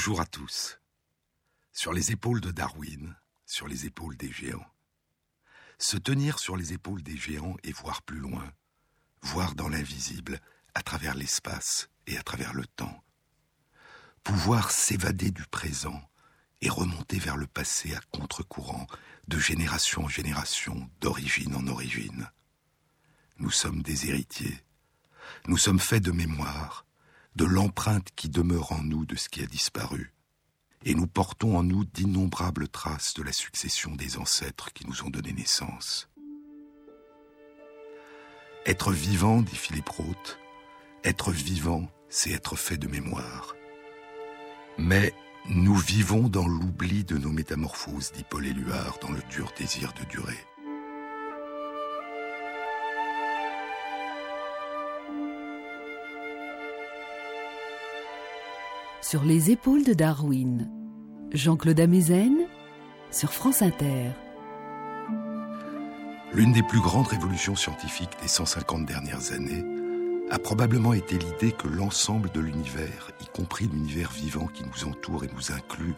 Bonjour à tous. Sur les épaules de Darwin, sur les épaules des géants. Se tenir sur les épaules des géants et voir plus loin, voir dans l'invisible, à travers l'espace et à travers le temps. Pouvoir s'évader du présent et remonter vers le passé à contre-courant, de génération en génération, d'origine en origine. Nous sommes des héritiers. Nous sommes faits de mémoire, de l'empreinte qui demeure en nous de ce qui a disparu. Et nous portons en nous d'innombrables traces de la succession des ancêtres qui nous ont donné naissance. Être vivant, dit Philippe Roth, être vivant, c'est être fait de mémoire. Mais nous vivons dans l'oubli de nos métamorphoses, dit Paul Éluard, dans le dur désir de durer. Sur les épaules de Darwin, Jean-Claude Amezen, sur France Inter. L'une des plus grandes révolutions scientifiques des 150 dernières années a probablement été l'idée que l'ensemble de l'univers, y compris l'univers vivant qui nous entoure et nous inclut,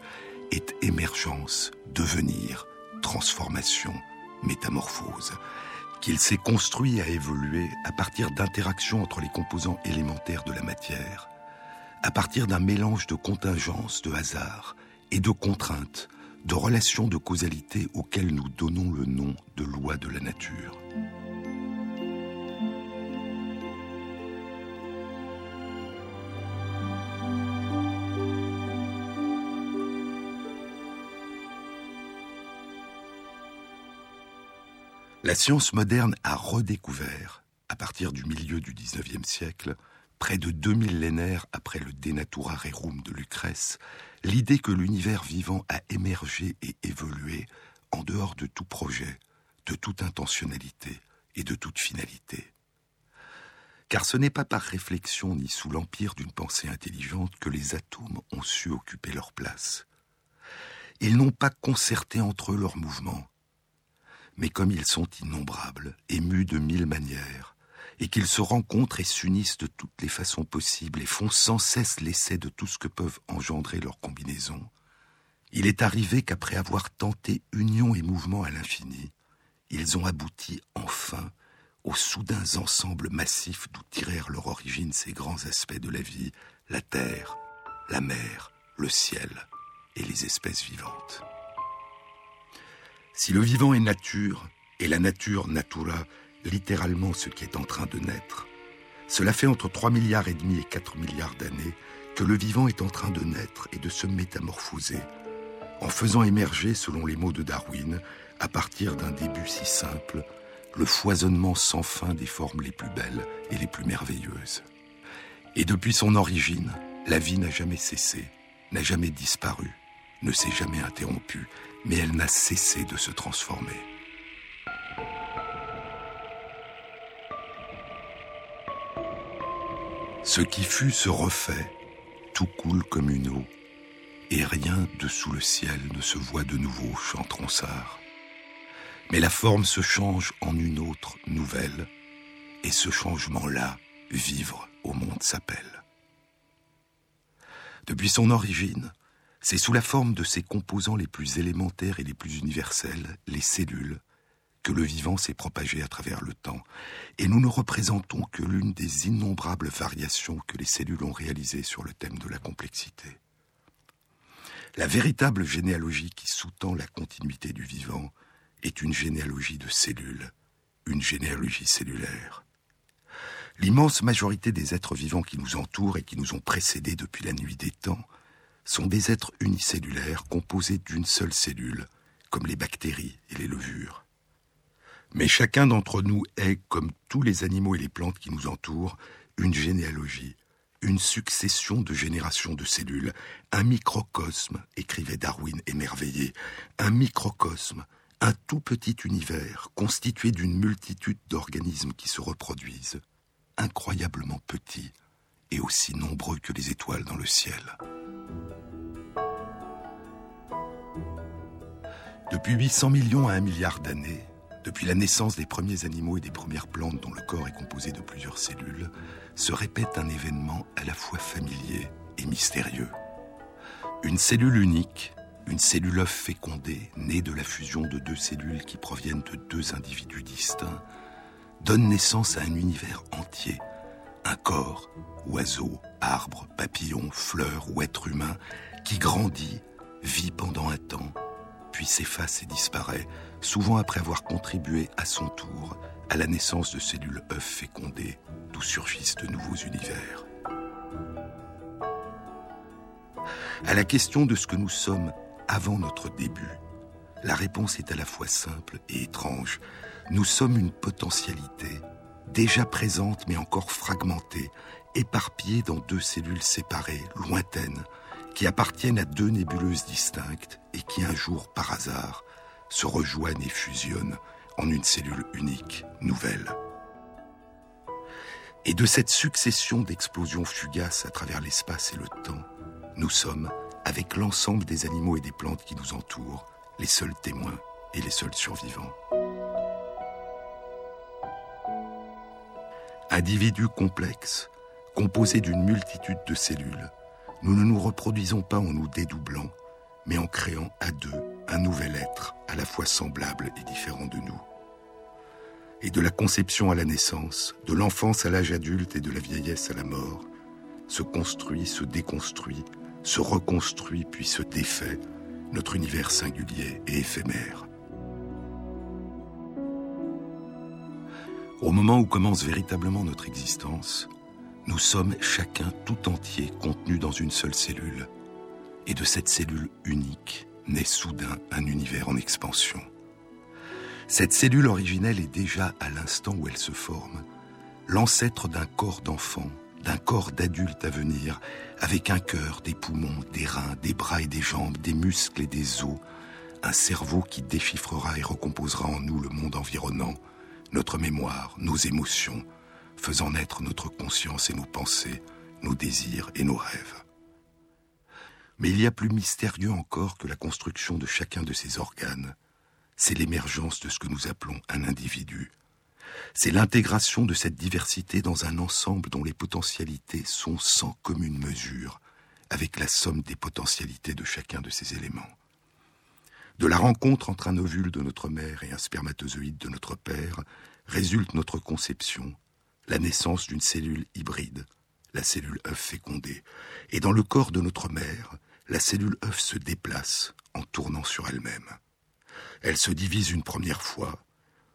est émergence, devenir, transformation, métamorphose, qu'il s'est construit a évolué à partir d'interactions entre les composants élémentaires de la matière, à partir d'un mélange de contingences, de hasards et de contraintes, de relations de causalité auxquelles nous donnons le nom de loi de la nature. La science moderne a redécouvert, à partir du milieu du XIXe siècle, près de deux millénaires après le Denatura Rerum de Lucrèce, l'idée que l'univers vivant a émergé et évolué en dehors de tout projet, de toute intentionnalité et de toute finalité. Car ce n'est pas par réflexion ni sous l'empire d'une pensée intelligente que les atomes ont su occuper leur place. Ils n'ont pas concerté entre eux leurs mouvements, mais comme ils sont innombrables, émus de mille manières, et qu'ils se rencontrent et s'unissent de toutes les façons possibles et font sans cesse l'essai de tout ce que peuvent engendrer leurs combinaisons, il est arrivé qu'après avoir tenté union et mouvement à l'infini, ils ont abouti enfin aux soudains ensembles massifs d'où tirèrent leur origine ces grands aspects de la vie, la terre, la mer, le ciel et les espèces vivantes. Si le vivant est nature, et la nature natura, littéralement ce qui est en train de naître, cela fait entre 3 milliards et demi et 4 milliards d'années que le vivant est en train de naître et de se métamorphoser, en faisant émerger, selon les mots de Darwin, à partir d'un début si simple, le foisonnement sans fin des formes les plus belles et les plus merveilleuses. Et depuis son origine, la vie n'a jamais cessé, n'a jamais disparu, ne s'est jamais interrompue, mais elle n'a cessé de se transformer. Ce qui fut se refait, tout coule comme une eau, et rien dessous le ciel ne se voit de nouveau, chante Ronsard. Mais la forme se change en une autre nouvelle, et ce changement-là, vivre au monde s'appelle. Depuis son origine, c'est sous la forme de ses composants les plus élémentaires et les plus universels, les cellules, que le vivant s'est propagé à travers le temps, et nous ne représentons que l'une des innombrables variations que les cellules ont réalisées sur le thème de la complexité. La véritable généalogie qui sous-tend la continuité du vivant est une généalogie de cellules, une généalogie cellulaire. L'immense majorité des êtres vivants qui nous entourent et qui nous ont précédés depuis la nuit des temps sont des êtres unicellulaires composés d'une seule cellule, comme les bactéries et les levures. Mais chacun d'entre nous est, comme tous les animaux et les plantes qui nous entourent, une généalogie, une succession de générations de cellules, un microcosme, écrivait Darwin émerveillé, un microcosme, un tout petit univers constitué d'une multitude d'organismes qui se reproduisent, incroyablement petits et aussi nombreux que les étoiles dans le ciel. Depuis 800 millions à un milliard d'années, depuis la naissance des premiers animaux et des premières plantes dont le corps est composé de plusieurs cellules, se répète un événement à la fois familier et mystérieux. Une cellule unique, une cellule œuf fécondée, née de la fusion de deux cellules qui proviennent de deux individus distincts, donne naissance à un univers entier, un corps, oiseau, arbre, papillon, fleur ou être humain, qui grandit, vit pendant un temps, puis s'efface et disparaît, souvent après avoir contribué à son tour à la naissance de cellules œufs fécondées, d'où surgissent de nouveaux univers. À la question de ce que nous sommes avant notre début, la réponse est à la fois simple et étrange. Nous sommes une potentialité, déjà présente mais encore fragmentée, éparpillée dans deux cellules séparées, lointaines, qui appartiennent à deux nébuleuses distinctes et qui un jour, par hasard, se rejoignent et fusionnent en une cellule unique, nouvelle. Et de cette succession d'explosions fugaces à travers l'espace et le temps, nous sommes, avec l'ensemble des animaux et des plantes qui nous entourent, les seuls témoins et les seuls survivants. Individus complexes, composés d'une multitude de cellules, nous ne nous reproduisons pas en nous dédoublant, mais en créant à deux un nouvel être à la fois semblable et différent de nous. Et de la conception à la naissance, de l'enfance à l'âge adulte et de la vieillesse à la mort, se construit, se déconstruit, se reconstruit puis se défait notre univers singulier et éphémère. Au moment où commence véritablement notre existence, nous sommes chacun tout entier contenu dans une seule cellule. Et de cette cellule unique naît soudain un univers en expansion. Cette cellule originelle est déjà, à l'instant où elle se forme, l'ancêtre d'un corps d'enfant, d'un corps d'adulte à venir, avec un cœur, des poumons, des reins, des bras et des jambes, des muscles et des os, un cerveau qui déchiffrera et recomposera en nous le monde environnant, notre mémoire, nos émotions, faisant naître notre conscience et nos pensées, nos désirs et nos rêves. Mais il y a plus mystérieux encore que la construction de chacun de ces organes, c'est l'émergence de ce que nous appelons un individu. C'est l'intégration de cette diversité dans un ensemble dont les potentialités sont sans commune mesure avec la somme des potentialités de chacun de ces éléments. De la rencontre entre un ovule de notre mère et un spermatozoïde de notre père résulte notre conception, la naissance d'une cellule hybride, la cellule œuf fécondée, et dans le corps de notre mère, la cellule œuf se déplace en tournant sur elle-même. Elle se divise une première fois,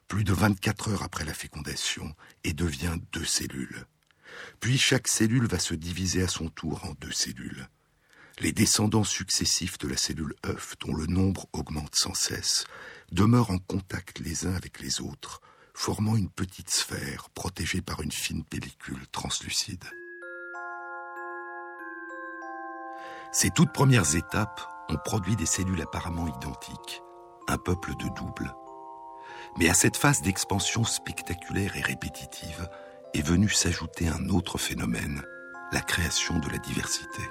plus de 24 heures après la fécondation, et devient deux cellules. Puis chaque cellule va se diviser à son tour en deux cellules. Les descendants successifs de la cellule œuf, dont le nombre augmente sans cesse, demeurent en contact les uns avec les autres, formant une petite sphère protégée par une fine pellicule translucide. Ces toutes premières étapes ont produit des cellules apparemment identiques, un peuple de doubles. Mais à cette phase d'expansion spectaculaire et répétitive est venu s'ajouter un autre phénomène, la création de la diversité.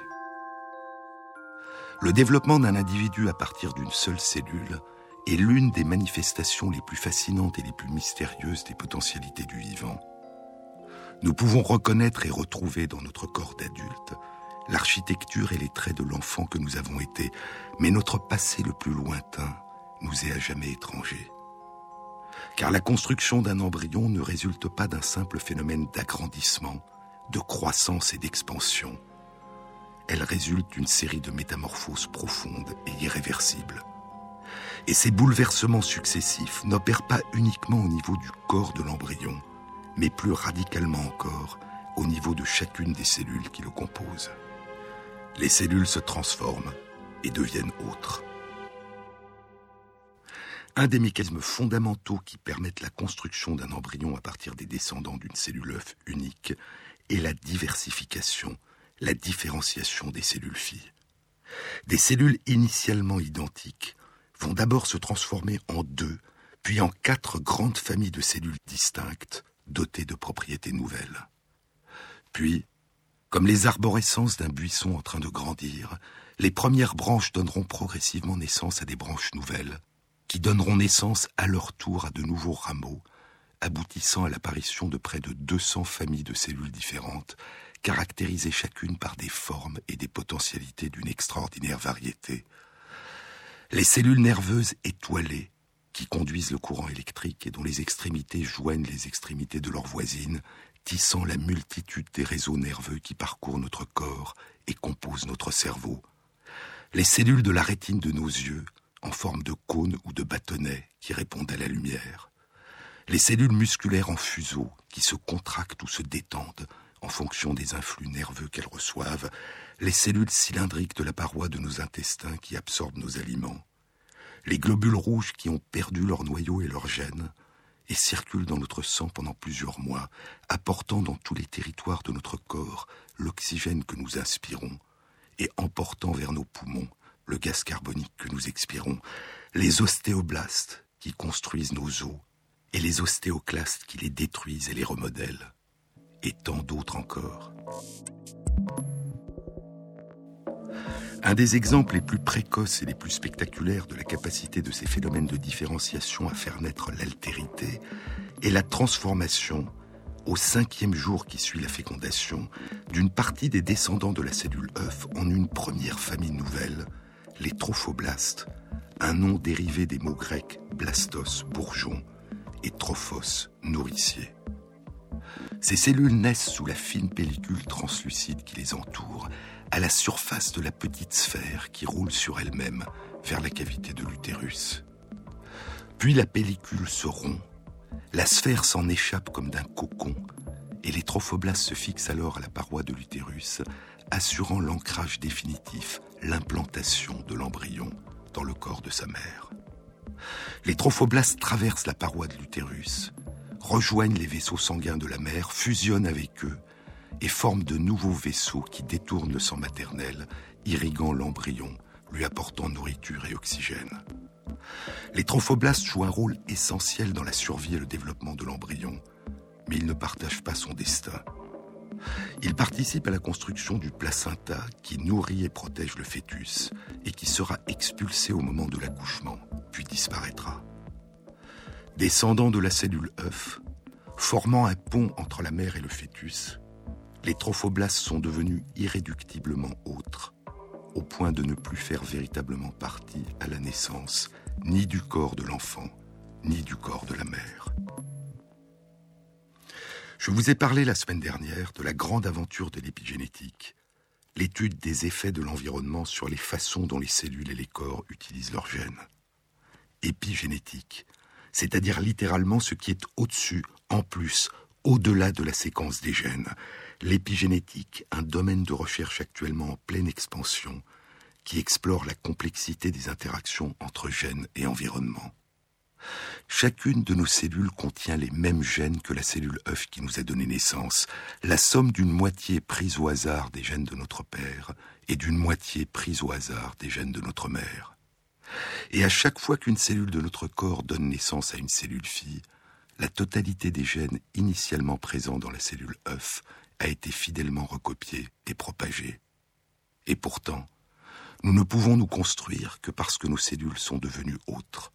Le développement d'un individu à partir d'une seule cellule est l'une des manifestations les plus fascinantes et les plus mystérieuses des potentialités du vivant. Nous pouvons reconnaître et retrouver dans notre corps d'adulte l'architecture et les traits de l'enfant que nous avons été, mais notre passé le plus lointain nous est à jamais étranger. Car la construction d'un embryon ne résulte pas d'un simple phénomène d'agrandissement, de croissance et d'expansion. Elle résulte d'une série de métamorphoses profondes et irréversibles. Et ces bouleversements successifs n'opèrent pas uniquement au niveau du corps de l'embryon, mais plus radicalement encore au niveau de chacune des cellules qui le composent. Les cellules se transforment et deviennent autres. Un des mécanismes fondamentaux qui permettent la construction d'un embryon à partir des descendants d'une cellule œuf unique est la diversification, la différenciation des cellules filles. Des cellules initialement identiques vont d'abord se transformer en deux, puis en quatre grandes familles de cellules distinctes, dotées de propriétés nouvelles. Puis, comme les arborescences d'un buisson en train de grandir, les premières branches donneront progressivement naissance à des branches nouvelles, qui donneront naissance à leur tour à de nouveaux rameaux, aboutissant à l'apparition de près de 200 familles de cellules différentes, caractérisées chacune par des formes et des potentialités d'une extraordinaire variété. Les cellules nerveuses étoilées, qui conduisent le courant électrique et dont les extrémités joignent les extrémités de leurs voisines, la multitude des réseaux nerveux qui parcourent notre corps et composent notre cerveau. Les cellules de la rétine de nos yeux, en forme de cône ou de bâtonnet, qui répondent à la lumière. Les cellules musculaires en fuseau, qui se contractent ou se détendent en fonction des influx nerveux qu'elles reçoivent, les cellules cylindriques de la paroi de nos intestins qui absorbent nos aliments, les globules rouges qui ont perdu leur noyau et leur gène, et circulent dans notre sang pendant plusieurs mois, apportant dans tous les territoires de notre corps l'oxygène que nous inspirons, et emportant vers nos poumons le gaz carbonique que nous expirons, les ostéoblastes qui construisent nos os, et les ostéoclastes qui les détruisent et les remodèlent, et tant d'autres encore. Un des exemples les plus précoces et les plus spectaculaires de la capacité de ces phénomènes de différenciation à faire naître l'altérité est la transformation, au cinquième jour qui suit la fécondation, d'une partie des descendants de la cellule œuf en une première famille nouvelle, les trophoblastes, un nom dérivé des mots grecs blastos, bourgeon, et trophos, nourricier. Ces cellules naissent sous la fine pellicule translucide qui les entoure, à la surface de la petite sphère qui roule sur elle-même vers la cavité de l'utérus. Puis la pellicule se rompt, la sphère s'en échappe comme d'un cocon, et les trophoblastes se fixent alors à la paroi de l'utérus, assurant l'ancrage définitif, l'implantation de l'embryon dans le corps de sa mère. Les trophoblastes traversent la paroi de l'utérus, rejoignent les vaisseaux sanguins de la mère, fusionnent avec eux et forment de nouveaux vaisseaux qui détournent le sang maternel, irriguant l'embryon, lui apportant nourriture et oxygène. Les trophoblastes jouent un rôle essentiel dans la survie et le développement de l'embryon, mais ils ne partagent pas son destin. Ils participent à la construction du placenta qui nourrit et protège le fœtus et qui sera expulsé au moment de l'accouchement, puis disparaîtra. Descendant de la cellule œuf, formant un pont entre la mère et le fœtus, les trophoblastes sont devenus irréductiblement autres, au point de ne plus faire véritablement partie à la naissance ni du corps de l'enfant, ni du corps de la mère. Je vous ai parlé la semaine dernière de la grande aventure de l'épigénétique, l'étude des effets de l'environnement sur les façons dont les cellules et les corps utilisent leurs gènes. Épigénétique, c'est-à-dire littéralement ce qui est au-dessus, en plus, au-delà de la séquence des gènes, l'épigénétique, un domaine de recherche actuellement en pleine expansion, qui explore la complexité des interactions entre gènes et environnement. Chacune de nos cellules contient les mêmes gènes que la cellule œuf qui nous a donné naissance, la somme d'une moitié prise au hasard des gènes de notre père et d'une moitié prise au hasard des gènes de notre mère. Et à chaque fois qu'une cellule de notre corps donne naissance à une cellule fille, la totalité des gènes initialement présents dans la cellule œuf a été fidèlement recopié et propagé. Et pourtant, nous ne pouvons nous construire que parce que nos cellules sont devenues autres.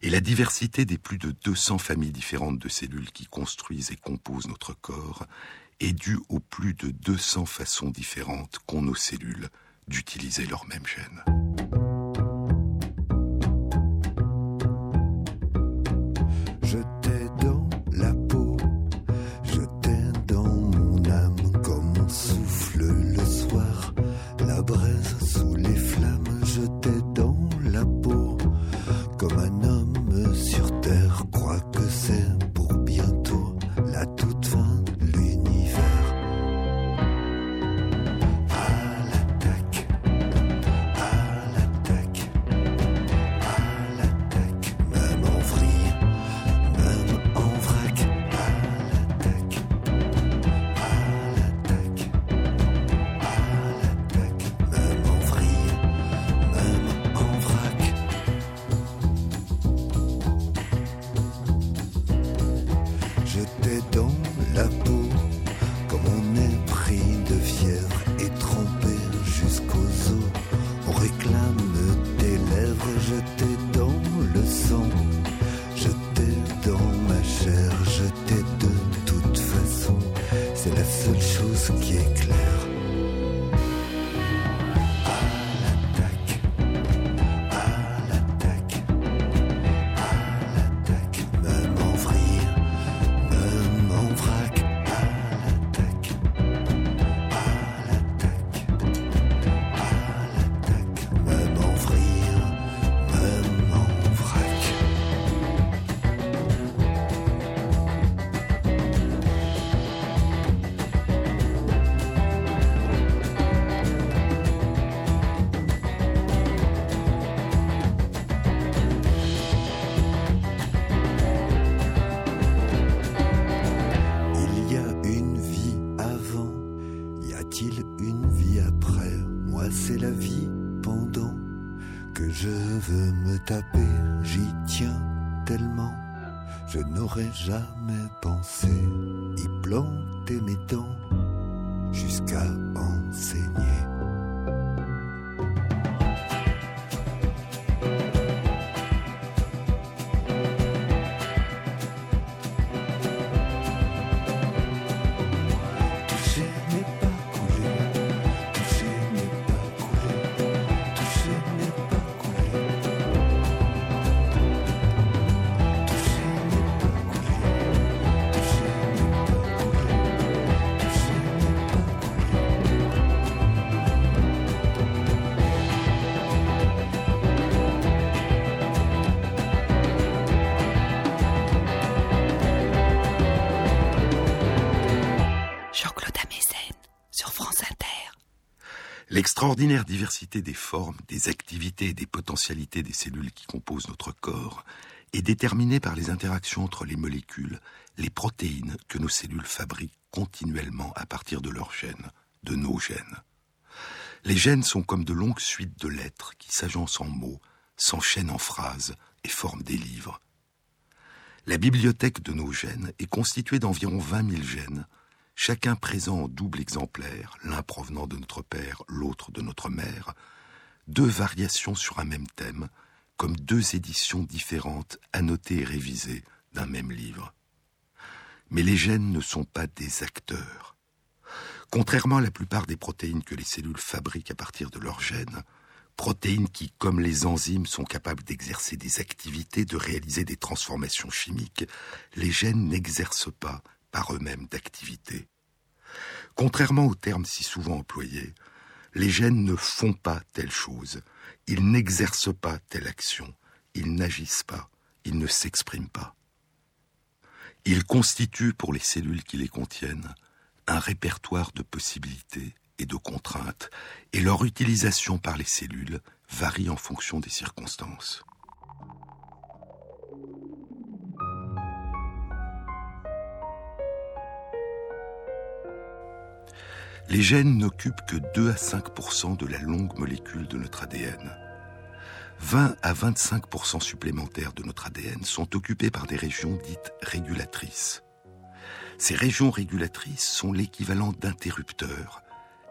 Et la diversité des plus de 200 familles différentes de cellules qui construisent et composent notre corps est due aux plus de 200 façons différentes qu'ont nos cellules d'utiliser leurs mêmes gènes. L'extraordinaire diversité des formes, des activités et des potentialités des cellules qui composent notre corps est déterminée par les interactions entre les molécules, les protéines que nos cellules fabriquent continuellement à partir de leurs gènes, de nos gènes. Les gènes sont comme de longues suites de lettres qui s'agencent en mots, s'enchaînent en phrases et forment des livres. La bibliothèque de nos gènes est constituée d'environ 20 000 gènes chacun présent en double exemplaire, l'un provenant de notre père, l'autre de notre mère, deux variations sur un même thème, comme deux éditions différentes, annotées et révisées d'un même livre. Mais les gènes ne sont pas des acteurs. Contrairement à la plupart des protéines que les cellules fabriquent à partir de leurs gènes, protéines qui, comme les enzymes, sont capables d'exercer des activités, de réaliser des transformations chimiques, les gènes n'exercent pas par eux-mêmes d'activité. Contrairement aux termes si souvent employés, les gènes ne font pas telle chose, ils n'exercent pas telle action, ils n'agissent pas, ils ne s'expriment pas. Ils constituent pour les cellules qui les contiennent un répertoire de possibilités et de contraintes, et leur utilisation par les cellules varie en fonction des circonstances. Les gènes n'occupent que 2 à 5% de la longue molécule de notre ADN. 20 à 25% supplémentaires de notre ADN sont occupés par des régions dites régulatrices. Ces régions régulatrices sont l'équivalent d'interrupteurs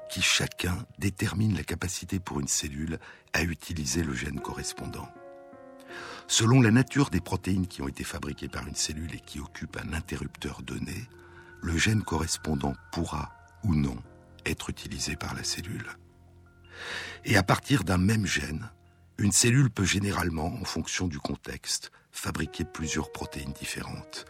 qui chacun déterminent la capacité pour une cellule à utiliser le gène correspondant. Selon la nature des protéines qui ont été fabriquées par une cellule et qui occupent un interrupteur donné, le gène correspondant pourra ou non être utilisé par la cellule. Et à partir d'un même gène, une cellule peut généralement, en fonction du contexte, fabriquer plusieurs protéines différentes.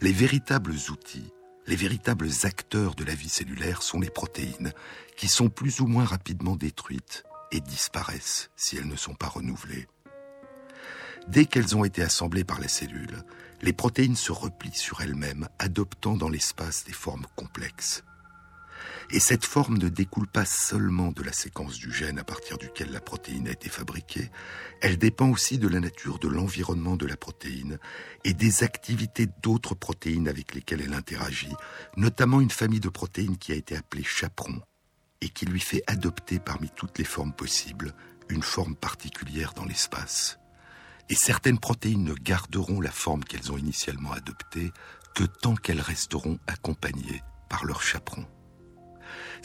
Les véritables outils, les véritables acteurs de la vie cellulaire sont les protéines, qui sont plus ou moins rapidement détruites et disparaissent si elles ne sont pas renouvelées. Dès qu'elles ont été assemblées par la cellule, les protéines se replient sur elles-mêmes, adoptant dans l'espace des formes complexes. Et cette forme ne découle pas seulement de la séquence du gène à partir duquel la protéine a été fabriquée, elle dépend aussi de la nature de l'environnement de la protéine et des activités d'autres protéines avec lesquelles elle interagit, notamment une famille de protéines qui a été appelée chaperon et qui lui fait adopter parmi toutes les formes possibles une forme particulière dans l'espace. Et certaines protéines ne garderont la forme qu'elles ont initialement adoptée que tant qu'elles resteront accompagnées par leur chaperon.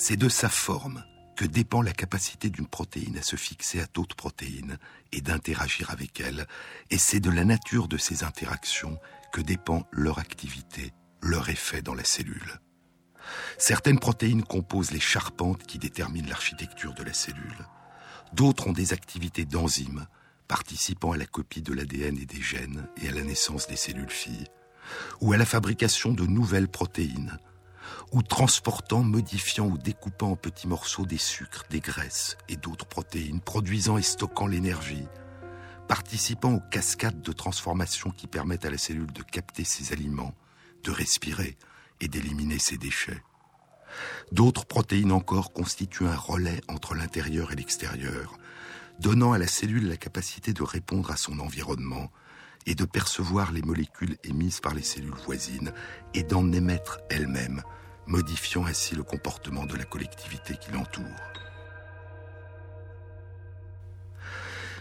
C'est de sa forme que dépend la capacité d'une protéine à se fixer à d'autres protéines et d'interagir avec elles, et c'est de la nature de ces interactions que dépend leur activité, leur effet dans la cellule. Certaines protéines composent les charpentes qui déterminent l'architecture de la cellule. D'autres ont des activités d'enzymes, participant à la copie de l'ADN et des gènes et à la naissance des cellules filles, ou à la fabrication de nouvelles protéines, ou transportant, modifiant ou découpant en petits morceaux des sucres, des graisses et d'autres protéines, produisant et stockant l'énergie, participant aux cascades de transformation qui permettent à la cellule de capter ses aliments, de respirer et d'éliminer ses déchets. D'autres protéines encore constituent un relais entre l'intérieur et l'extérieur, donnant à la cellule la capacité de répondre à son environnement et de percevoir les molécules émises par les cellules voisines et d'en émettre elles-mêmes, modifiant ainsi le comportement de la collectivité qui l'entoure.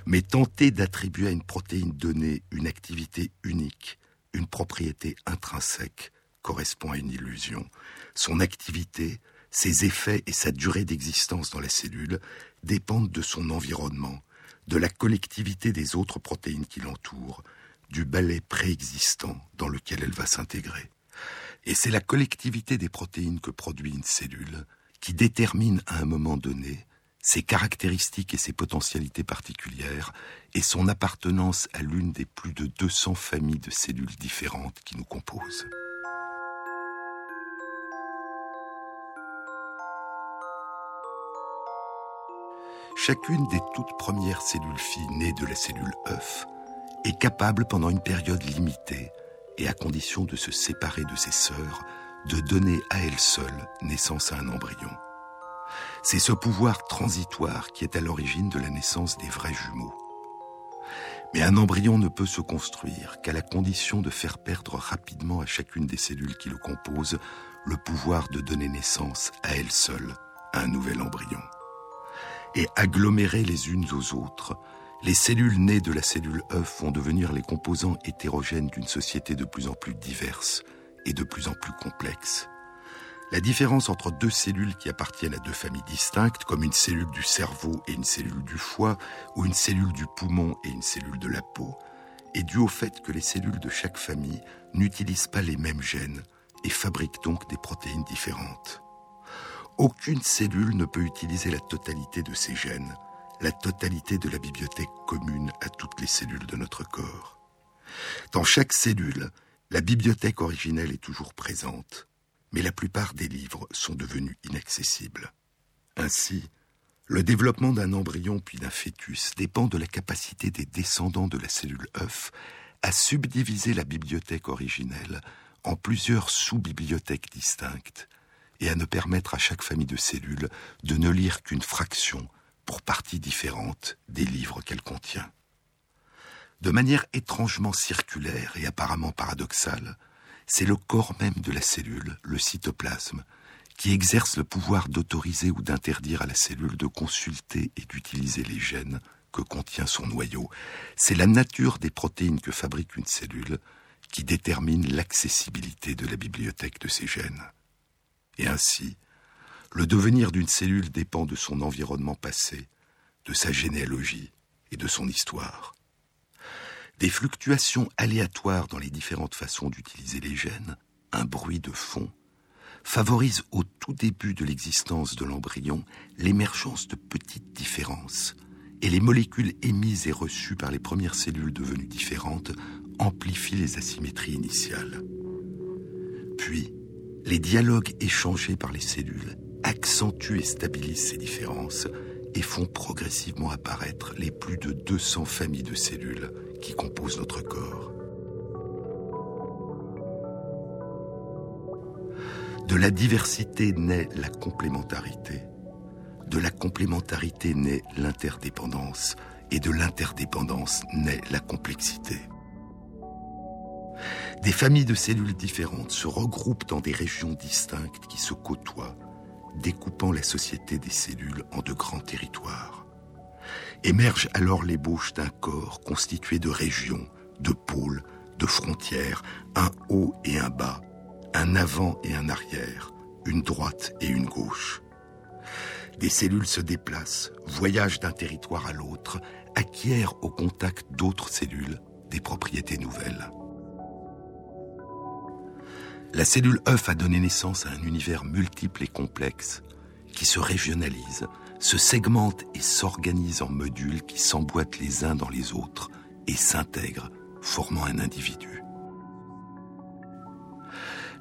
Mais tenter d'attribuer à une protéine donnée une activité unique, une propriété intrinsèque, correspond à une illusion. Son activité, ses effets et sa durée d'existence dans la cellule dépendent de son environnement, de la collectivité des autres protéines qui l'entourent, du balai préexistant dans lequel elle va s'intégrer. Et c'est la collectivité des protéines que produit une cellule qui détermine à un moment donné ses caractéristiques et ses potentialités particulières et son appartenance à l'une des plus de 200 familles de cellules différentes qui nous composent. Chacune des toutes premières cellules filles nées de la cellule œuf est capable pendant une période limitée et à condition de se séparer de ses sœurs, de donner à elle seule naissance à un embryon. C'est ce pouvoir transitoire qui est à l'origine de la naissance des vrais jumeaux. Mais un embryon ne peut se construire qu'à la condition de faire perdre rapidement à chacune des cellules qui le composent le pouvoir de donner naissance à elle seule à un nouvel embryon et agglomérées les unes aux autres, les cellules nées de la cellule œuf vont devenir les composants hétérogènes d'une société de plus en plus diverse et de plus en plus complexe. La différence entre deux cellules qui appartiennent à deux familles distinctes, comme une cellule du cerveau et une cellule du foie, ou une cellule du poumon et une cellule de la peau, est due au fait que les cellules de chaque famille n'utilisent pas les mêmes gènes et fabriquent donc des protéines différentes. Aucune cellule ne peut utiliser la totalité de ses gènes, la totalité de la bibliothèque commune à toutes les cellules de notre corps. Dans chaque cellule, la bibliothèque originelle est toujours présente, mais la plupart des livres sont devenus inaccessibles. Ainsi, le développement d'un embryon puis d'un fœtus dépend de la capacité des descendants de la cellule œuf à subdiviser la bibliothèque originelle en plusieurs sous-bibliothèques distinctes, et à ne permettre à chaque famille de cellules de ne lire qu'une fraction, pour parties différentes, des livres qu'elle contient. De manière étrangement circulaire et apparemment paradoxale, c'est le corps même de la cellule, le cytoplasme, qui exerce le pouvoir d'autoriser ou d'interdire à la cellule de consulter et d'utiliser les gènes que contient son noyau. C'est la nature des protéines que fabrique une cellule qui détermine l'accessibilité de la bibliothèque de ces gènes. Et ainsi, le devenir d'une cellule dépend de son environnement passé, de sa généalogie et de son histoire. Des fluctuations aléatoires dans les différentes façons d'utiliser les gènes, un bruit de fond, favorisent au tout début de l'existence de l'embryon l'émergence de petites différences, et les molécules émises et reçues par les premières cellules devenues différentes amplifient les asymétries initiales. Puis, les dialogues échangés par les cellules accentuent et stabilisent ces différences et font progressivement apparaître les plus de 200 familles de cellules qui composent notre corps. De la diversité naît la complémentarité, de la complémentarité naît l'interdépendance, et de l'interdépendance naît la complexité. Des familles de cellules différentes se regroupent dans des régions distinctes qui se côtoient, découpant la société des cellules en de grands territoires. Émerge alors l'ébauche d'un corps constitué de régions, de pôles, de frontières, un haut et un bas, un avant et un arrière, une droite et une gauche. Des cellules se déplacent, voyagent d'un territoire à l'autre, acquièrent au contact d'autres cellules des propriétés nouvelles. La cellule œuf a donné naissance à un univers multiple et complexe qui se régionalise, se segmente et s'organise en modules qui s'emboîtent les uns dans les autres et s'intègrent, formant un individu.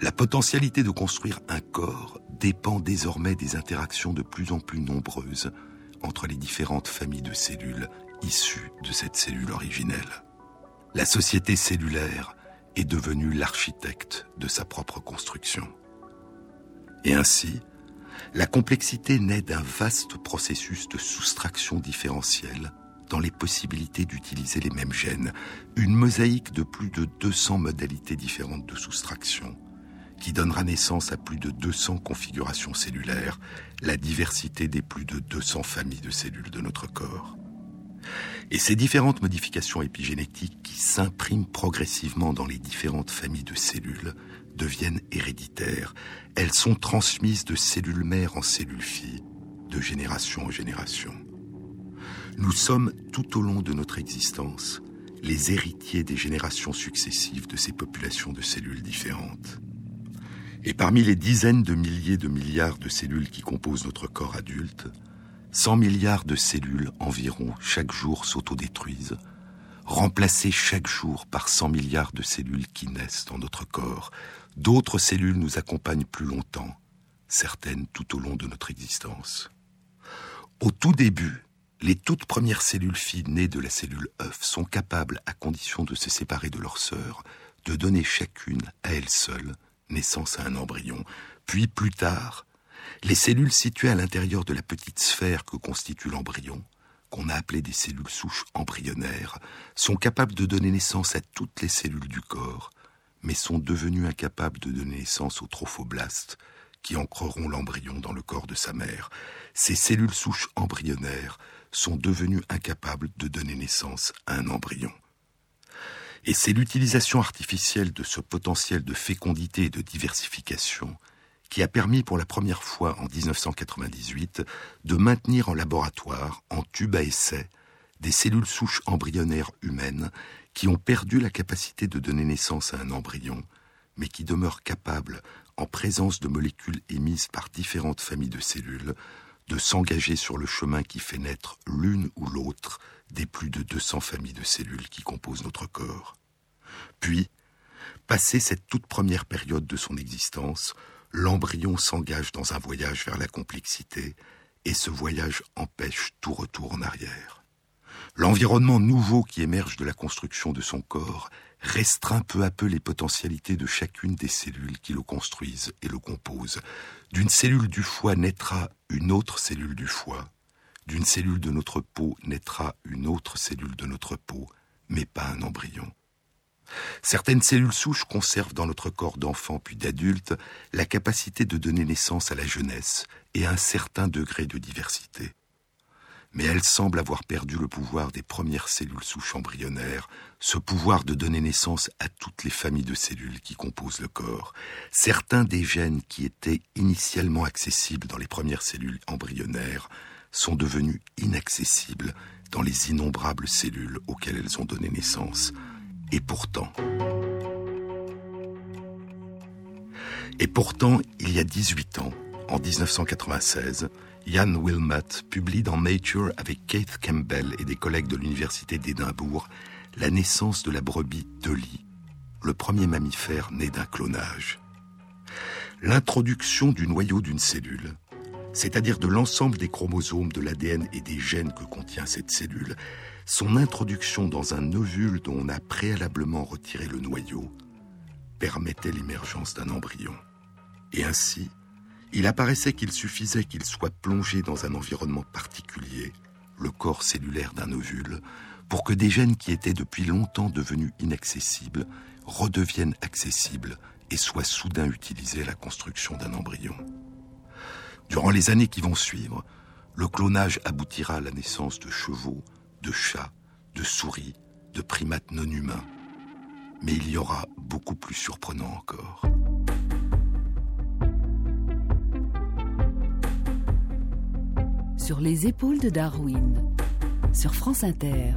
La potentialité de construire un corps dépend désormais des interactions de plus en plus nombreuses entre les différentes familles de cellules issues de cette cellule originelle. La société cellulaire est devenue l'architecte de sa propre construction. Et ainsi, la complexité naît d'un vaste processus de soustraction différentielle dans les possibilités d'utiliser les mêmes gènes, une mosaïque de plus de 200 modalités différentes de soustraction, qui donnera naissance à plus de 200 configurations cellulaires, la diversité des plus de 200 familles de cellules de notre corps. Et ces différentes modifications épigénétiques qui s'impriment progressivement dans les différentes familles de cellules deviennent héréditaires. Elles sont transmises de cellules mères en cellules filles, de génération en génération. Nous sommes, tout au long de notre existence, les héritiers des générations successives de ces populations de cellules différentes. Et parmi les dizaines de milliers de milliards de cellules qui composent notre corps adulte, 100 milliards de cellules environ chaque jour s'autodétruisent, remplacées chaque jour par 100 milliards de cellules qui naissent dans notre corps. D'autres cellules nous accompagnent plus longtemps, certaines tout au long de notre existence. Au tout début, les toutes premières cellules filles nées de la cellule œuf sont capables, à condition de se séparer de leur sœur, de donner chacune à elle seule naissance à un embryon, puis plus tard, les cellules situées à l'intérieur de la petite sphère que constitue l'embryon, qu'on a appelée des cellules souches embryonnaires, sont capables de donner naissance à toutes les cellules du corps, mais sont devenues incapables de donner naissance aux trophoblastes, qui ancreront l'embryon dans le corps de sa mère. Ces cellules souches embryonnaires sont devenues incapables de donner naissance à un embryon. Et c'est l'utilisation artificielle de ce potentiel de fécondité et de diversification qui a permis pour la première fois en 1998 de maintenir en laboratoire, en tube à essai, des cellules souches embryonnaires humaines qui ont perdu la capacité de donner naissance à un embryon, mais qui demeurent capables, en présence de molécules émises par différentes familles de cellules, de s'engager sur le chemin qui fait naître l'une ou l'autre des plus de 200 familles de cellules qui composent notre corps. Puis, passé cette toute première période de son existence, l'embryon s'engage dans un voyage vers la complexité, et ce voyage empêche tout retour en arrière. L'environnement nouveau qui émerge de la construction de son corps restreint peu à peu les potentialités de chacune des cellules qui le construisent et le composent. D'une cellule du foie naîtra une autre cellule du foie, d'une cellule de notre peau naîtra une autre cellule de notre peau, mais pas un embryon. Certaines cellules souches conservent dans notre corps d'enfant puis d'adulte la capacité de donner naissance à la jeunesse et à un certain degré de diversité. Mais elles semblent avoir perdu le pouvoir des premières cellules souches embryonnaires, ce pouvoir de donner naissance à toutes les familles de cellules qui composent le corps. Certains des gènes qui étaient initialement accessibles dans les premières cellules embryonnaires sont devenus inaccessibles dans les innombrables cellules auxquelles elles ont donné naissance. Et pourtant, il y a 18 ans, en 1996, Ian Wilmot publie dans Nature avec Keith Campbell et des collègues de l'université d'Édimbourg la naissance de la brebis Dolly, le premier mammifère né d'un clonage. L'introduction du noyau d'une cellule, c'est-à-dire de l'ensemble des chromosomes, de l'ADN et des gènes que contient cette cellule, son introduction dans un ovule dont on a préalablement retiré le noyau permettait l'émergence d'un embryon. Et ainsi, il apparaissait qu'il suffisait qu'il soit plongé dans un environnement particulier, le corps cellulaire d'un ovule, pour que des gènes qui étaient depuis longtemps devenus inaccessibles redeviennent accessibles et soient soudain utilisés à la construction d'un embryon. Durant les années qui vont suivre, le clonage aboutira à la naissance de chevaux, de chats, de souris, de primates non humains. Mais il y aura beaucoup plus surprenant encore. Sur les épaules de Darwin, sur France Inter.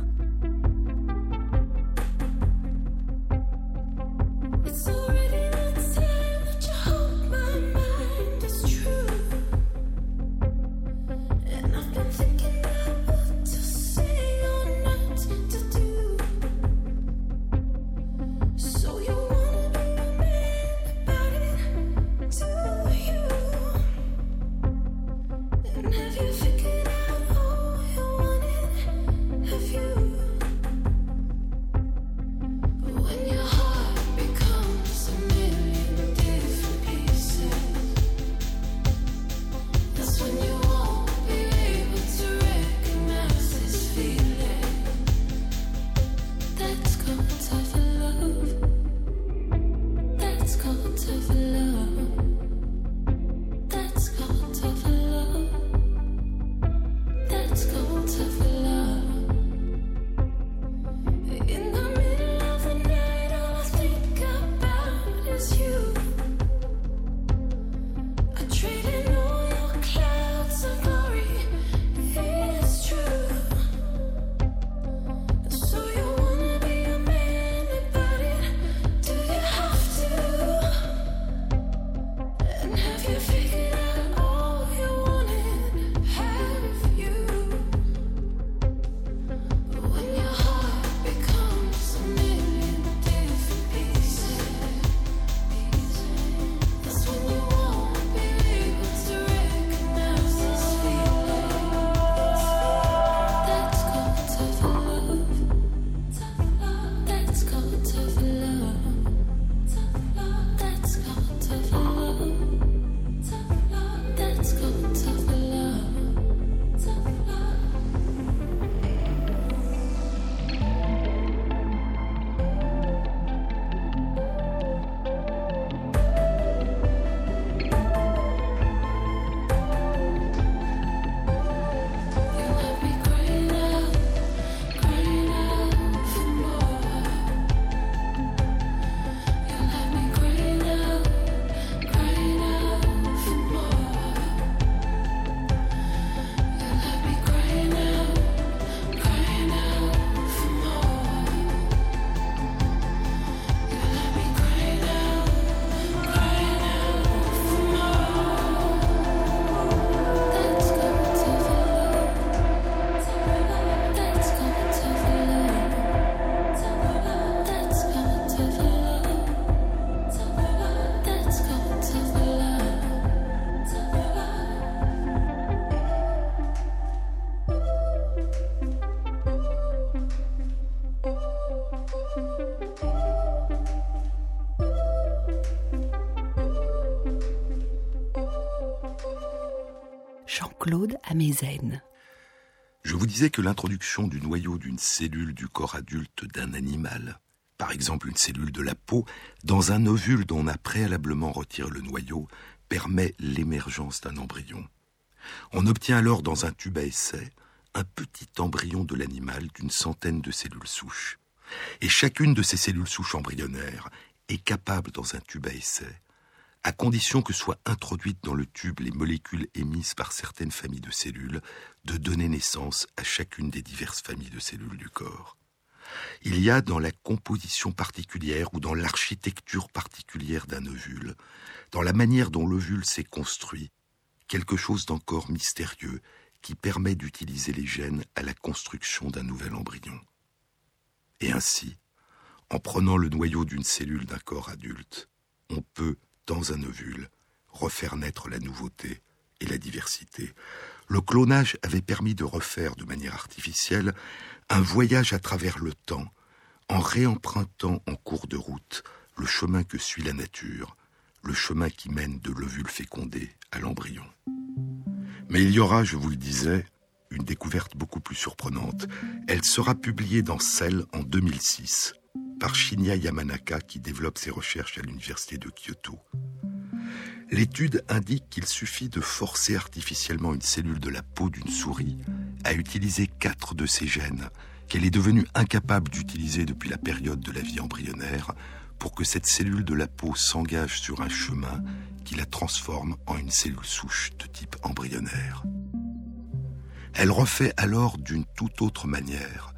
Je vous disais que l'introduction du noyau d'une cellule du corps adulte d'un animal, par exemple une cellule de la peau, dans un ovule dont on a préalablement retiré le noyau, permet l'émergence d'un embryon. On obtient alors dans un tube à essai un petit embryon de l'animal d'une centaine de cellules souches. Et chacune de ces cellules souches embryonnaires est capable dans un tube à essai à condition que soient introduites dans le tube les molécules émises par certaines familles de cellules, de donner naissance à chacune des diverses familles de cellules du corps. Il y a dans la composition particulière ou dans l'architecture particulière d'un ovule, dans la manière dont l'ovule s'est construit, quelque chose d'encore mystérieux qui permet d'utiliser les gènes à la construction d'un nouvel embryon. Et ainsi, en prenant le noyau d'une cellule d'un corps adulte, on peut dans un ovule, refaire naître la nouveauté et la diversité. Le clonage avait permis de refaire de manière artificielle un voyage à travers le temps, en réempruntant en cours de route le chemin que suit la nature, le chemin qui mène de l'ovule fécondé à l'embryon. Mais il y aura, je vous le disais, une découverte beaucoup plus surprenante. Elle sera publiée dans Cell en 2006 par Shinya Yamanaka qui développe ses recherches à l'université de Kyoto. L'étude indique qu'il suffit de forcer artificiellement une cellule de la peau d'une souris à utiliser quatre de ses gènes qu'elle est devenue incapable d'utiliser depuis la période de la vie embryonnaire pour que cette cellule de la peau s'engage sur un chemin qui la transforme en une cellule souche de type embryonnaire. Elle refait alors d'une toute autre manière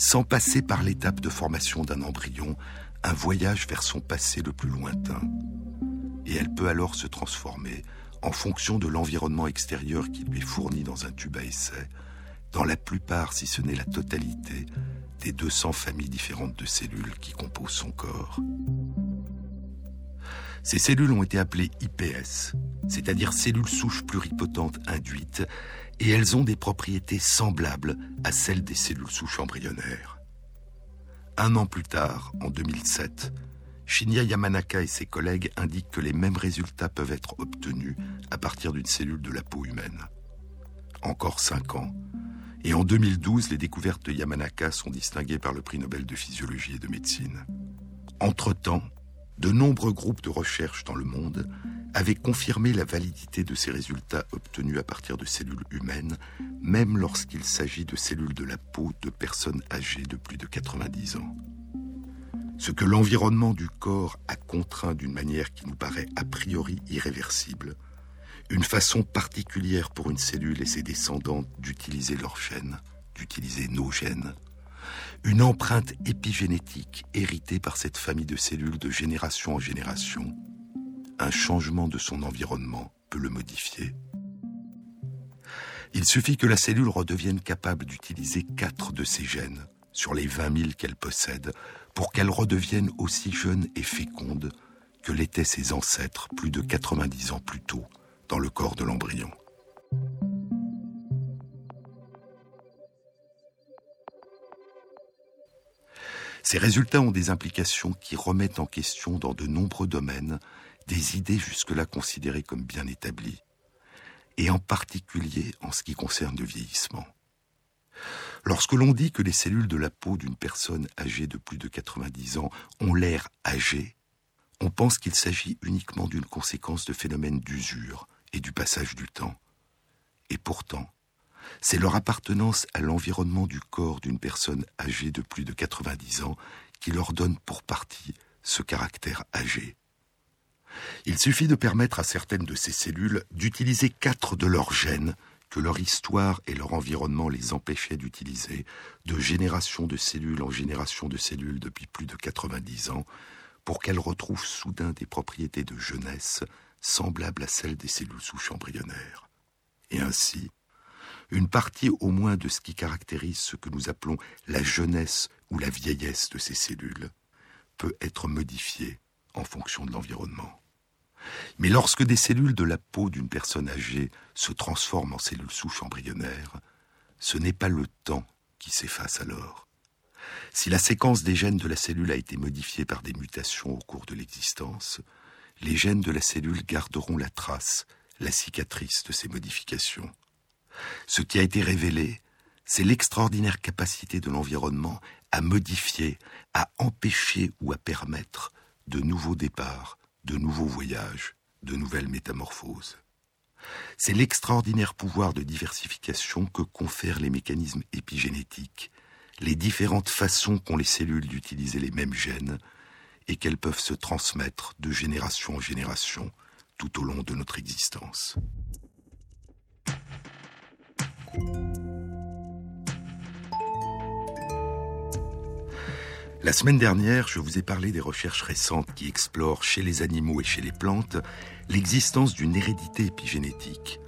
sans passer par l'étape de formation d'un embryon, un voyage vers son passé le plus lointain. Et elle peut alors se transformer, en fonction de l'environnement extérieur qui lui est fourni dans un tube à essai, dans la plupart, si ce n'est la totalité, des 200 familles différentes de cellules qui composent son corps. Ces cellules ont été appelées IPS, c'est-à-dire cellules souches pluripotentes induites, et elles ont des propriétés semblables à celles des cellules souches embryonnaires. Un an plus tard, en 2007, Shinya Yamanaka et ses collègues indiquent que les mêmes résultats peuvent être obtenus à partir d'une cellule de la peau humaine. Encore cinq ans, et en 2012, les découvertes de Yamanaka sont distinguées par le prix Nobel de physiologie et de médecine. Entre-temps, de nombreux groupes de recherche dans le monde avaient confirmé la validité de ces résultats obtenus à partir de cellules humaines, même lorsqu'il s'agit de cellules de la peau de personnes âgées de plus de 90 ans. Ce que l'environnement du corps a contraint d'une manière qui nous paraît a priori irréversible, une façon particulière pour une cellule et ses descendants d'utiliser leurs gènes, d'utiliser nos gènes, une empreinte épigénétique héritée par cette famille de cellules de génération en génération, un changement de son environnement peut le modifier. Il suffit que la cellule redevienne capable d'utiliser quatre de ses gènes sur les 20 000 qu'elle possède pour qu'elle redevienne aussi jeune et féconde que l'étaient ses ancêtres plus de 90 ans plus tôt dans le corps de l'embryon. Ces résultats ont des implications qui remettent en question dans de nombreux domaines des idées jusque-là considérées comme bien établies, et en particulier en ce qui concerne le vieillissement. Lorsque l'on dit que les cellules de la peau d'une personne âgée de plus de 90 ans ont l'air âgées, on pense qu'il s'agit uniquement d'une conséquence de phénomènes d'usure et du passage du temps. Et pourtant, c'est leur appartenance à l'environnement du corps d'une personne âgée de plus de 90 ans qui leur donne pour partie ce caractère âgé. Il suffit de permettre à certaines de ces cellules d'utiliser quatre de leurs gènes que leur histoire et leur environnement les empêchaient d'utiliser, de génération de cellules en génération de cellules depuis plus de 90 ans, pour qu'elles retrouvent soudain des propriétés de jeunesse semblables à celles des cellules souches embryonnaires. Et ainsi, une partie au moins de ce qui caractérise ce que nous appelons la jeunesse ou la vieillesse de ces cellules peut être modifiée en fonction de l'environnement. Mais lorsque des cellules de la peau d'une personne âgée se transforment en cellules souches embryonnaires, ce n'est pas le temps qui s'efface alors. Si la séquence des gènes de la cellule a été modifiée par des mutations au cours de l'existence, les gènes de la cellule garderont la trace, la cicatrice de ces modifications. Ce qui a été révélé, c'est l'extraordinaire capacité de l'environnement à modifier, à empêcher ou à permettre de nouveaux départs, de nouveaux voyages, de nouvelles métamorphoses. C'est l'extraordinaire pouvoir de diversification que confèrent les mécanismes épigénétiques, les différentes façons qu'ont les cellules d'utiliser les mêmes gènes, et qu'elles peuvent se transmettre de génération en génération tout au long de notre existence. La semaine dernière, je vous ai parlé des recherches récentes qui explorent chez les animaux et chez les plantes l'existence d'une hérédité épigénétique,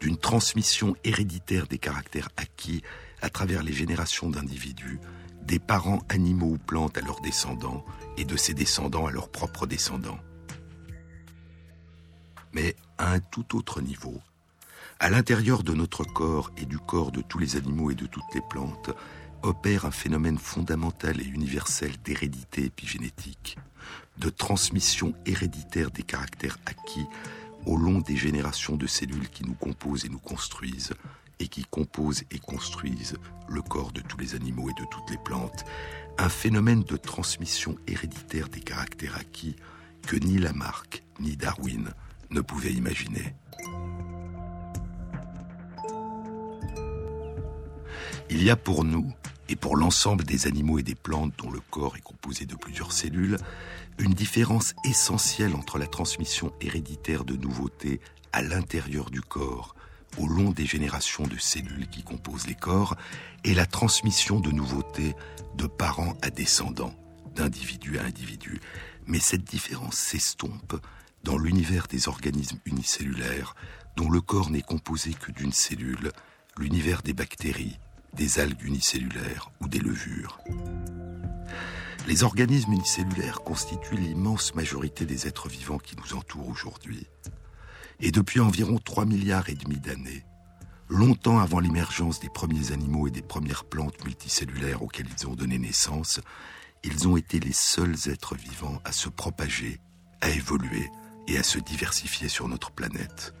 d'une transmission héréditaire des caractères acquis à travers les générations d'individus, des parents animaux ou plantes à leurs descendants et de ces descendants à leurs propres descendants. Mais à un tout autre niveau, à l'intérieur de notre corps et du corps de tous les animaux et de toutes les plantes, opère un phénomène fondamental et universel d'hérédité épigénétique, de transmission héréditaire des caractères acquis au long des générations de cellules qui nous composent et nous construisent, et qui composent et construisent le corps de tous les animaux et de toutes les plantes, un phénomène de transmission héréditaire des caractères acquis que ni Lamarck ni Darwin ne pouvaient imaginer. Il y a pour nous, et pour l'ensemble des animaux et des plantes dont le corps est composé de plusieurs cellules, une différence essentielle entre la transmission héréditaire de nouveautés à l'intérieur du corps, au long des générations de cellules qui composent les corps, et la transmission de nouveautés de parents à descendants, d'individu à individu. Mais cette différence s'estompe dans l'univers des organismes unicellulaires, dont le corps n'est composé que d'une cellule, l'univers des bactéries, des algues unicellulaires ou des levures. Les organismes unicellulaires constituent l'immense majorité des êtres vivants qui nous entourent aujourd'hui. Et depuis environ 3 milliards et demi d'années, longtemps avant l'émergence des premiers animaux et des premières plantes multicellulaires auxquelles ils ont donné naissance, ils ont été les seuls êtres vivants à se propager, à évoluer et à se diversifier sur notre planète.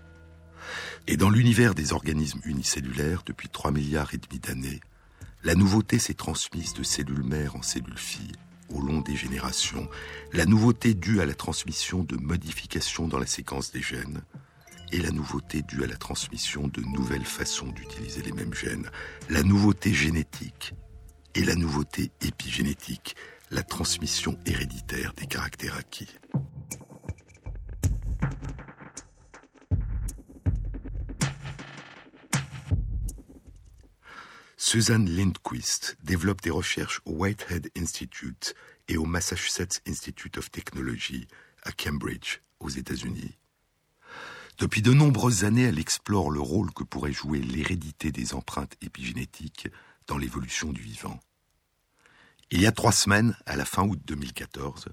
Et dans l'univers des organismes unicellulaires, depuis 3 milliards et demi d'années, la nouveauté s'est transmise de cellules mères en cellules filles au long des générations, la nouveauté due à la transmission de modifications dans la séquence des gènes, et la nouveauté due à la transmission de nouvelles façons d'utiliser les mêmes gènes, la nouveauté génétique et la nouveauté épigénétique, la transmission héréditaire des caractères acquis. Suzanne Lindquist développe des recherches au Whitehead Institute et au Massachusetts Institute of Technology à Cambridge, aux États-Unis. Depuis de nombreuses années, elle explore le rôle que pourrait jouer l'hérédité des empreintes épigénétiques dans l'évolution du vivant. Il y a trois semaines, à la fin août 2014,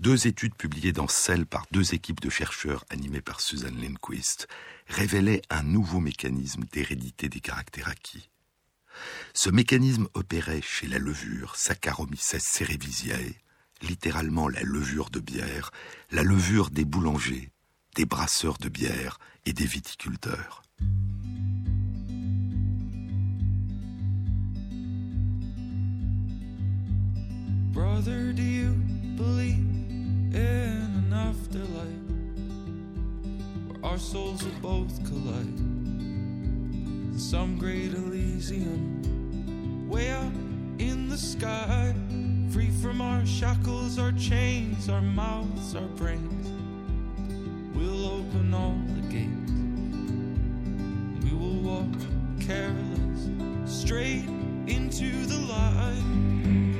deux études publiées dans Cell par deux équipes de chercheurs animées par Suzanne Lindquist révélaient un nouveau mécanisme d'hérédité des caractères acquis. Ce mécanisme opérait chez la levure Saccharomyces cerevisiae, littéralement la levure de bière, la levure des boulangers, des brasseurs de bière et des viticulteurs. Brother, do you believe in an afterlife where our souls will both collide? Some great Elysium, way up in the sky, free from our shackles, our chains, our mouths, our brains We'll open all the gates. We will walk careless straight into the light.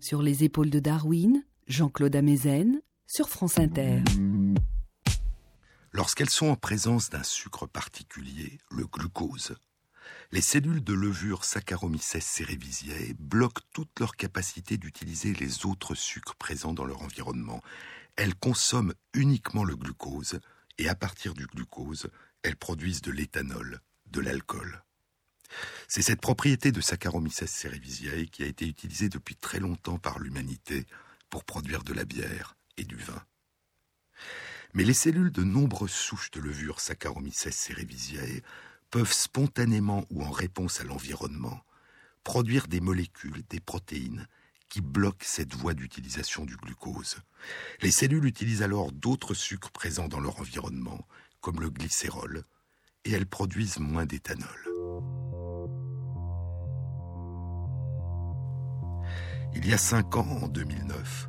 Sur les épaules de Darwin, Jean-Claude Amezen, sur France Inter. Lorsqu'elles sont en présence d'un sucre particulier, le glucose, les cellules de levure Saccharomyces cerevisiae bloquent toute leur capacité d'utiliser les autres sucres présents dans leur environnement. Elles consomment uniquement le glucose et à partir du glucose, elles produisent de l'éthanol, de l'alcool. C'est cette propriété de Saccharomyces cerevisiae qui a été utilisée depuis très longtemps par l'humanité pour produire de la bière et du vin. Mais les cellules de nombreuses souches de levure Saccharomyces cerevisiae peuvent spontanément ou en réponse à l'environnement produire des molécules, des protéines, qui bloquent cette voie d'utilisation du glucose. Les cellules utilisent alors d'autres sucres présents dans leur environnement, comme le glycérol, et elles produisent moins d'éthanol. Il y a cinq ans, en 2009,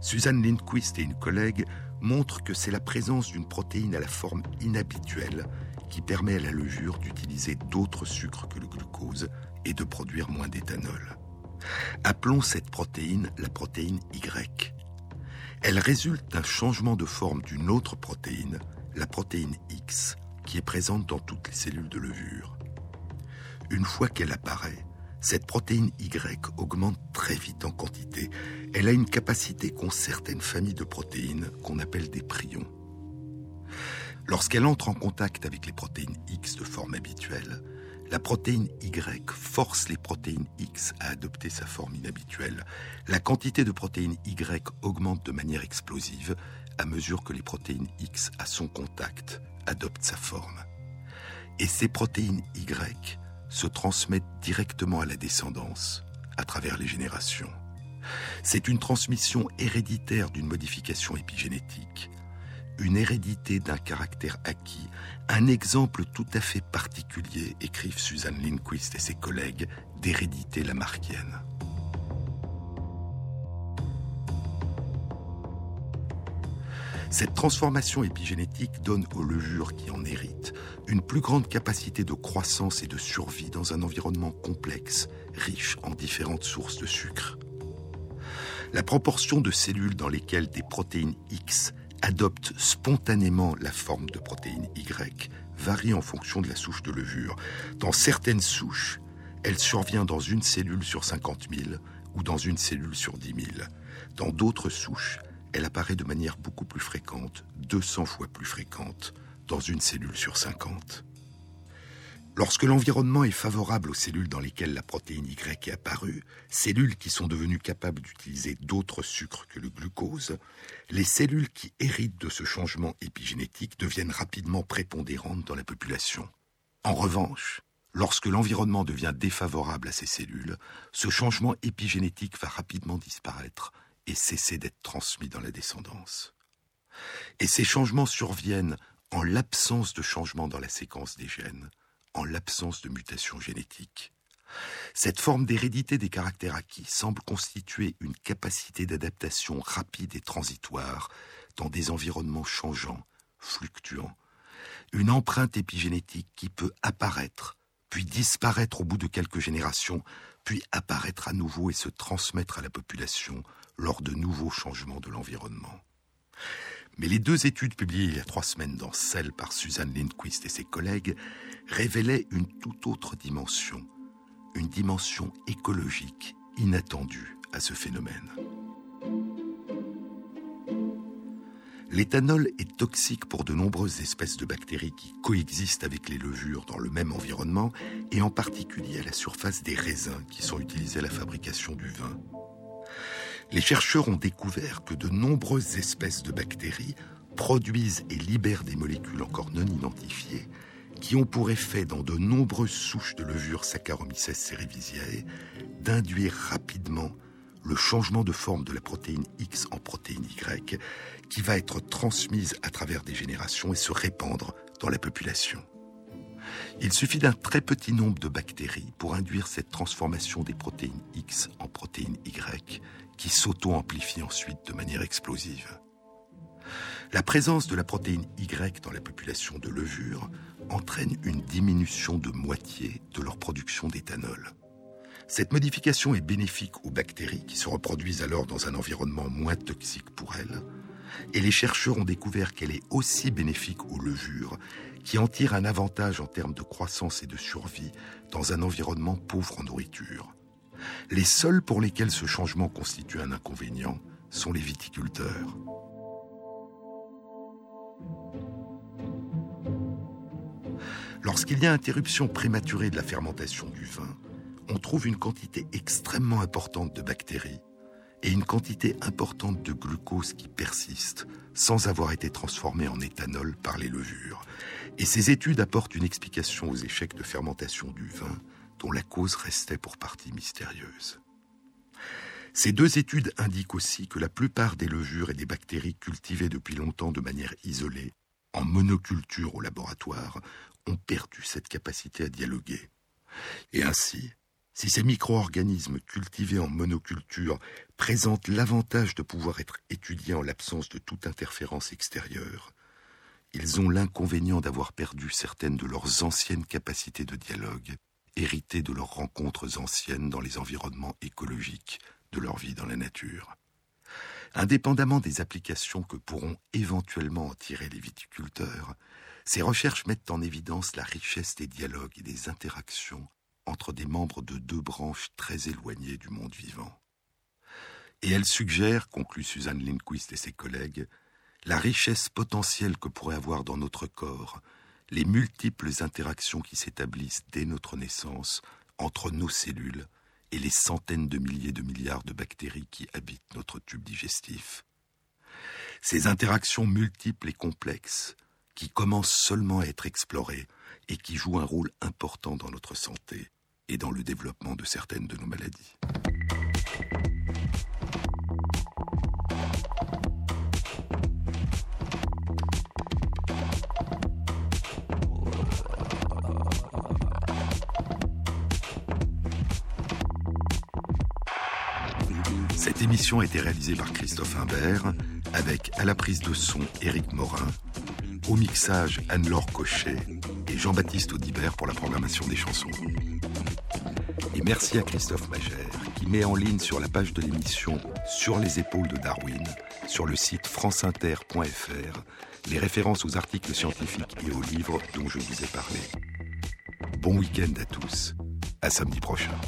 Suzanne Lindquist et une collègue montrent que c'est la présence d'une protéine à la forme inhabituelle qui permet à la levure d'utiliser d'autres sucres que le glucose et de produire moins d'éthanol. Appelons cette protéine la protéine Y. Elle résulte d'un changement de forme d'une autre protéine, la protéine X, qui est présente dans toutes les cellules de levure. Une fois qu'elle apparaît, cette protéine Y augmente très vite en quantité. Elle a une capacité qu'ont certaines familles de protéines qu'on appelle des prions. Lorsqu'elle entre en contact avec les protéines X de forme habituelle, la protéine Y force les protéines X à adopter sa forme inhabituelle. La quantité de protéines Y augmente de manière explosive à mesure que les protéines X à son contact adoptent sa forme. Et ces protéines Y se transmettent directement à la descendance, à travers les générations. C'est une transmission héréditaire d'une modification épigénétique, une hérédité d'un caractère acquis, un exemple tout à fait particulier, écrivent Suzanne Lindquist et ses collègues, d'hérédité lamarckienne. Cette transformation épigénétique donne aux levures qui en héritent une plus grande capacité de croissance et de survie dans un environnement complexe, riche en différentes sources de sucre. La proportion de cellules dans lesquelles des protéines X adoptent spontanément la forme de protéine Y varie en fonction de la souche de levure. Dans certaines souches, elle survient dans une cellule sur 50 000 ou dans une cellule sur 10 000. Dans d'autres souches, elle apparaît de manière beaucoup plus fréquente, 200 fois plus fréquente, dans une cellule sur 50. Lorsque l'environnement est favorable aux cellules dans lesquelles la protéine Y est apparue, cellules qui sont devenues capables d'utiliser d'autres sucres que le glucose, les cellules qui héritent de ce changement épigénétique deviennent rapidement prépondérantes dans la population. En revanche, lorsque l'environnement devient défavorable à ces cellules, ce changement épigénétique va rapidement disparaître et cesser d'être transmis dans la descendance. Et ces changements surviennent en l'absence de changement dans la séquence des gènes, en l'absence de mutation génétique. Cette forme d'hérédité des caractères acquis semble constituer une capacité d'adaptation rapide et transitoire dans des environnements changeants, fluctuants, une empreinte épigénétique qui peut apparaître, puis disparaître au bout de quelques générations, puis apparaître à nouveau et se transmettre à la population lors de nouveaux changements de l'environnement. Mais les deux études publiées il y a trois semaines dans Cell par Suzanne Lindquist et ses collègues révélaient une toute autre dimension, une dimension écologique inattendue à ce phénomène. L'éthanol est toxique pour de nombreuses espèces de bactéries qui coexistent avec les levures dans le même environnement et en particulier à la surface des raisins qui sont utilisés à la fabrication du vin les chercheurs ont découvert que de nombreuses espèces de bactéries produisent et libèrent des molécules encore non identifiées qui ont pour effet dans de nombreuses souches de levure Saccharomyces cerevisiae d'induire rapidement le changement de forme de la protéine X en protéine Y qui va être transmise à travers des générations et se répandre dans la population. Il suffit d'un très petit nombre de bactéries pour induire cette transformation des protéines X en protéines Y qui s'auto-amplifie ensuite de manière explosive. La présence de la protéine Y dans la population de levure entraîne une diminution de moitié de leur production d'éthanol. Cette modification est bénéfique aux bactéries qui se reproduisent alors dans un environnement moins toxique pour elles, et les chercheurs ont découvert qu'elle est aussi bénéfique aux levures qui en tirent un avantage en termes de croissance et de survie dans un environnement pauvre en nourriture. Les seuls pour lesquels ce changement constitue un inconvénient sont les viticulteurs. Lorsqu'il y a interruption prématurée de la fermentation du vin, on trouve une quantité extrêmement importante de bactéries et une quantité importante de glucose qui persiste sans avoir été transformée en éthanol par les levures. Et ces études apportent une explication aux échecs de fermentation du vin dont la cause restait pour partie mystérieuse. Ces deux études indiquent aussi que la plupart des levures et des bactéries cultivées depuis longtemps de manière isolée, en monoculture au laboratoire, ont perdu cette capacité à dialoguer. Et ainsi, si ces micro-organismes cultivés en monoculture présentent l'avantage de pouvoir être étudiés en l'absence de toute interférence extérieure, ils ont l'inconvénient d'avoir perdu certaines de leurs anciennes capacités de dialogue héritées de leurs rencontres anciennes dans les environnements écologiques de leur vie dans la nature. Indépendamment des applications que pourront éventuellement en tirer les viticulteurs, ces recherches mettent en évidence la richesse des dialogues et des interactions entre des membres de deux branches très éloignées du monde vivant. Et elles suggèrent, conclut Suzanne Lindquist et ses collègues, la richesse potentielle que pourrait avoir dans notre corps les multiples interactions qui s'établissent dès notre naissance entre nos cellules et les centaines de milliers de milliards de bactéries qui habitent notre tube digestif. Ces interactions multiples et complexes, qui commencent seulement à être explorées et qui jouent un rôle important dans notre santé et dans le développement de certaines de nos maladies. Émission a été réalisée par Christophe Imbert, avec à la prise de son Éric Morin, au mixage Anne-Laure Cochet et Jean-Baptiste Audibert pour la programmation des chansons. Et merci à Christophe Magère qui met en ligne sur la page de l'émission Sur les épaules de Darwin, sur le site franceinter.fr, les références aux articles scientifiques et aux livres dont je vous ai parlé. Bon week-end à tous. À samedi prochain.